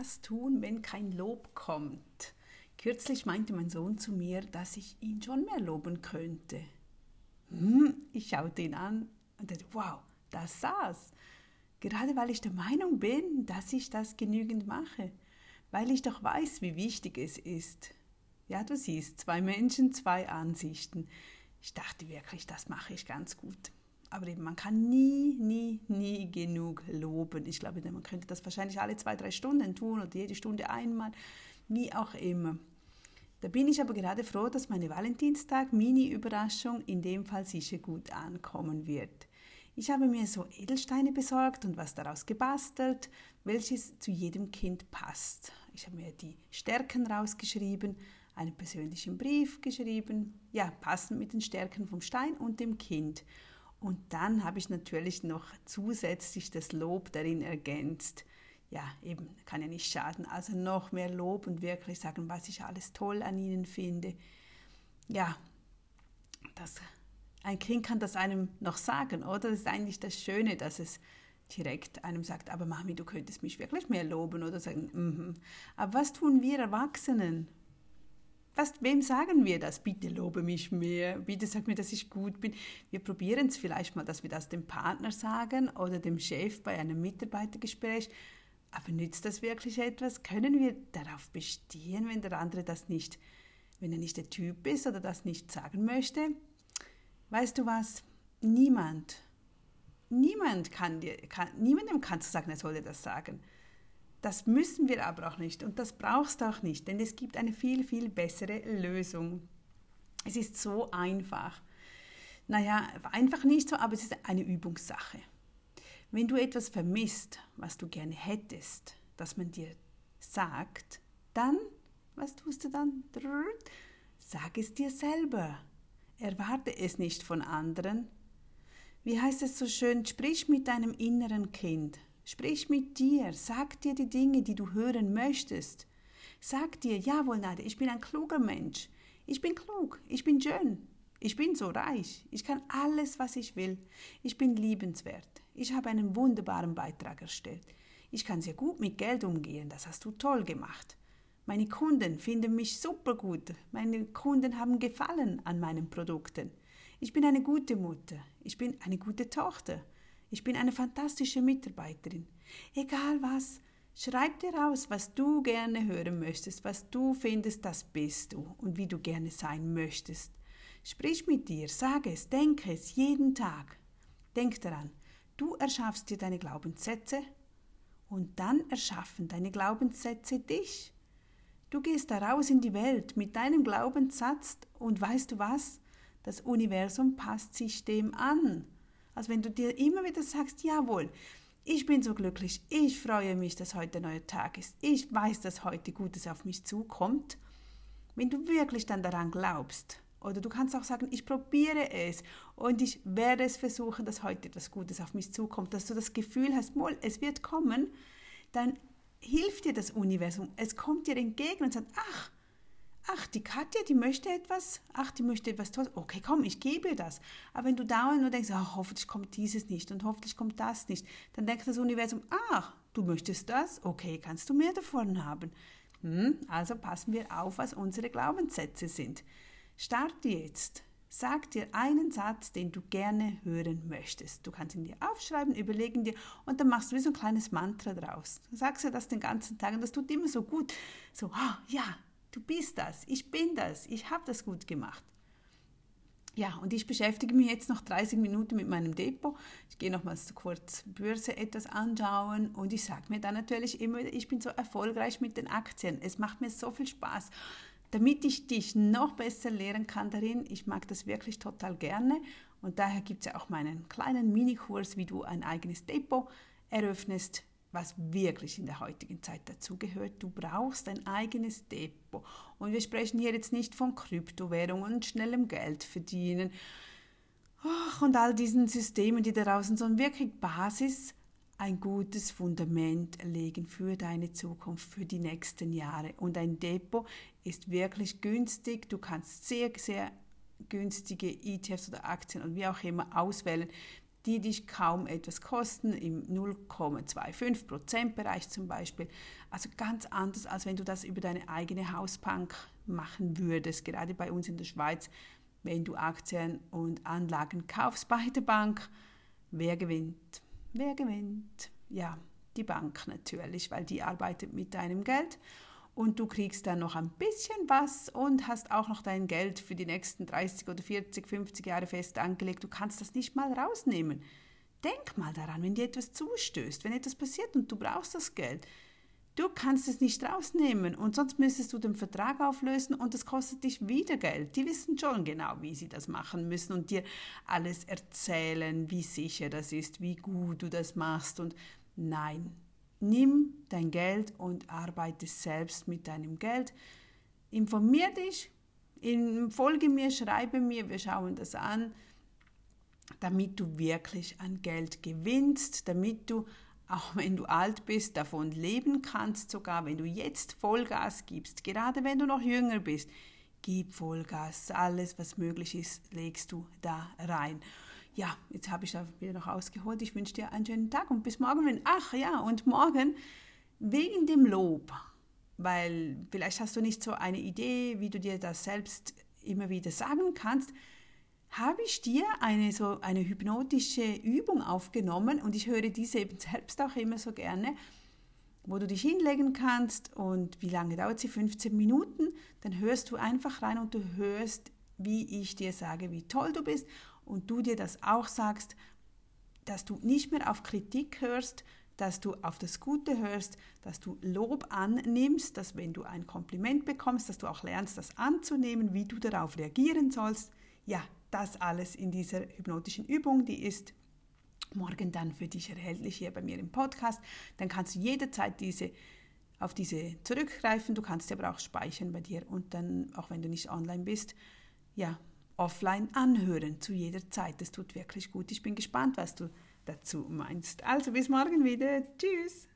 Was tun, wenn kein Lob kommt? Kürzlich meinte mein Sohn zu mir, dass ich ihn schon mehr loben könnte. Hm, ich schaute ihn an und dachte, wow, das saß. Gerade weil ich der Meinung bin, dass ich das genügend mache. Weil ich doch weiß, wie wichtig es ist. Ja, du siehst, zwei Menschen, zwei Ansichten. Ich dachte wirklich, das mache ich ganz gut. Aber eben, man kann nie, nie, nie genug loben. Ich glaube, man könnte das wahrscheinlich alle zwei, drei Stunden tun oder jede Stunde einmal, wie auch immer. Da bin ich aber gerade froh, dass meine Valentinstag-Mini-Überraschung in dem Fall sicher gut ankommen wird. Ich habe mir so Edelsteine besorgt und was daraus gebastelt, welches zu jedem Kind passt. Ich habe mir die Stärken rausgeschrieben, einen persönlichen Brief geschrieben, ja, passend mit den Stärken vom Stein und dem Kind. Und dann habe ich natürlich noch zusätzlich das Lob darin ergänzt. Ja, eben, kann ja nicht schaden. Also noch mehr Lob und wirklich sagen, was ich alles toll an ihnen finde. Ja, das, ein Kind kann das einem noch sagen, oder? Das ist eigentlich das Schöne, dass es direkt einem sagt, aber Mami, du könntest mich wirklich mehr loben oder sagen, mm aber was tun wir Erwachsenen? Was, wem sagen wir das? Bitte lobe mich mehr, bitte sag mir, dass ich gut bin. Wir probieren es vielleicht mal, dass wir das dem Partner sagen oder dem Chef bei einem Mitarbeitergespräch. Aber nützt das wirklich etwas? Können wir darauf bestehen, wenn der andere das nicht, wenn er nicht der Typ ist oder das nicht sagen möchte? Weißt du was? Niemand, niemand kann dir, kann, niemandem kannst du sagen, er solle das sagen. Das müssen wir aber auch nicht und das brauchst du auch nicht, denn es gibt eine viel, viel bessere Lösung. Es ist so einfach. Naja, einfach nicht so, aber es ist eine Übungssache. Wenn du etwas vermisst, was du gerne hättest, dass man dir sagt, dann, was tust du dann? Sag es dir selber. Erwarte es nicht von anderen. Wie heißt es so schön, sprich mit deinem inneren Kind. Sprich mit dir, sag dir die Dinge, die du hören möchtest. Sag dir, jawohl, Nadja, ich bin ein kluger Mensch. Ich bin klug, ich bin schön, ich bin so reich, ich kann alles, was ich will. Ich bin liebenswert, ich habe einen wunderbaren Beitrag erstellt. Ich kann sehr gut mit Geld umgehen, das hast du toll gemacht. Meine Kunden finden mich super gut. Meine Kunden haben Gefallen an meinen Produkten. Ich bin eine gute Mutter. Ich bin eine gute Tochter. Ich bin eine fantastische Mitarbeiterin. Egal was, schreib dir raus, was du gerne hören möchtest, was du findest, das bist du und wie du gerne sein möchtest. Sprich mit dir, sag es, denke es jeden Tag. Denk daran, du erschaffst dir deine Glaubenssätze und dann erschaffen deine Glaubenssätze dich. Du gehst da raus in die Welt mit deinem Glaubenssatz und weißt du was? Das Universum passt sich dem an. Also wenn du dir immer wieder sagst, jawohl, ich bin so glücklich, ich freue mich, dass heute ein neuer Tag ist, ich weiß, dass heute Gutes auf mich zukommt, wenn du wirklich dann daran glaubst, oder du kannst auch sagen, ich probiere es und ich werde es versuchen, dass heute etwas Gutes auf mich zukommt, dass du das Gefühl hast, wohl, es wird kommen, dann hilft dir das Universum. Es kommt dir entgegen und sagt, ach, ach, die Katja, die möchte etwas, ach, die möchte etwas Tolles, okay, komm, ich gebe das. Aber wenn du dauernd nur denkst, ach, hoffentlich kommt dieses nicht und hoffentlich kommt das nicht, dann denkt das Universum, ach, du möchtest das, okay, kannst du mehr davon haben. Hm, also passen wir auf, was unsere Glaubenssätze sind. Starte jetzt. Sag dir einen Satz, den du gerne hören möchtest. Du kannst ihn dir aufschreiben, überlegen dir und dann machst du wie so ein kleines Mantra draus. Du sagst dir das den ganzen Tag und das tut immer so gut. So, oh, ja, Du bist das, ich bin das, ich habe das gut gemacht. Ja, und ich beschäftige mich jetzt noch 30 Minuten mit meinem Depot. Ich gehe nochmals kurz Börse etwas anschauen und ich sage mir dann natürlich immer wieder, ich bin so erfolgreich mit den Aktien. Es macht mir so viel Spaß. Damit ich dich noch besser lehren kann darin, ich mag das wirklich total gerne und daher gibt es ja auch meinen kleinen Minikurs, wie du ein eigenes Depot eröffnest was wirklich in der heutigen Zeit dazugehört. Du brauchst ein eigenes Depot. Und wir sprechen hier jetzt nicht von Kryptowährungen und schnellem Geld verdienen und all diesen Systemen, die da draußen, sondern wirklich Basis, ein gutes Fundament legen für deine Zukunft, für die nächsten Jahre. Und ein Depot ist wirklich günstig. Du kannst sehr, sehr günstige ETFs oder Aktien und wie auch immer auswählen, die dich kaum etwas kosten, im 0,25% Bereich zum Beispiel. Also ganz anders, als wenn du das über deine eigene Hausbank machen würdest. Gerade bei uns in der Schweiz, wenn du Aktien und Anlagen kaufst bei der Bank, wer gewinnt? Wer gewinnt? Ja, die Bank natürlich, weil die arbeitet mit deinem Geld und du kriegst dann noch ein bisschen was und hast auch noch dein Geld für die nächsten 30 oder 40, 50 Jahre fest angelegt. Du kannst das nicht mal rausnehmen. Denk mal daran, wenn dir etwas zustößt, wenn etwas passiert und du brauchst das Geld. Du kannst es nicht rausnehmen und sonst müsstest du den Vertrag auflösen und das kostet dich wieder Geld. Die wissen schon genau, wie sie das machen müssen und dir alles erzählen, wie sicher das ist, wie gut du das machst und nein, Nimm dein Geld und arbeite selbst mit deinem Geld. Informier dich, folge mir, schreibe mir, wir schauen das an, damit du wirklich an Geld gewinnst, damit du, auch wenn du alt bist, davon leben kannst, sogar. Wenn du jetzt Vollgas gibst, gerade wenn du noch jünger bist, gib Vollgas, alles was möglich ist, legst du da rein ja, jetzt habe ich da wieder noch ausgeholt. Ich wünsche dir einen schönen Tag und bis morgen. Wenn, ach ja, und morgen wegen dem Lob, weil vielleicht hast du nicht so eine Idee, wie du dir das selbst immer wieder sagen kannst, habe ich dir eine so eine hypnotische Übung aufgenommen und ich höre diese eben selbst auch immer so gerne, wo du dich hinlegen kannst und wie lange dauert sie? 15 Minuten. Dann hörst du einfach rein und du hörst, wie ich dir sage, wie toll du bist und du dir das auch sagst, dass du nicht mehr auf Kritik hörst, dass du auf das Gute hörst, dass du Lob annimmst, dass wenn du ein Kompliment bekommst, dass du auch lernst, das anzunehmen, wie du darauf reagieren sollst. Ja, das alles in dieser hypnotischen Übung, die ist morgen dann für dich erhältlich hier bei mir im Podcast. Dann kannst du jederzeit diese auf diese zurückgreifen. Du kannst sie aber auch speichern bei dir und dann, auch wenn du nicht online bist, ja, offline anhören zu jeder Zeit. Das tut wirklich gut. Ich bin gespannt, was du dazu meinst. Also bis morgen wieder. Tschüss.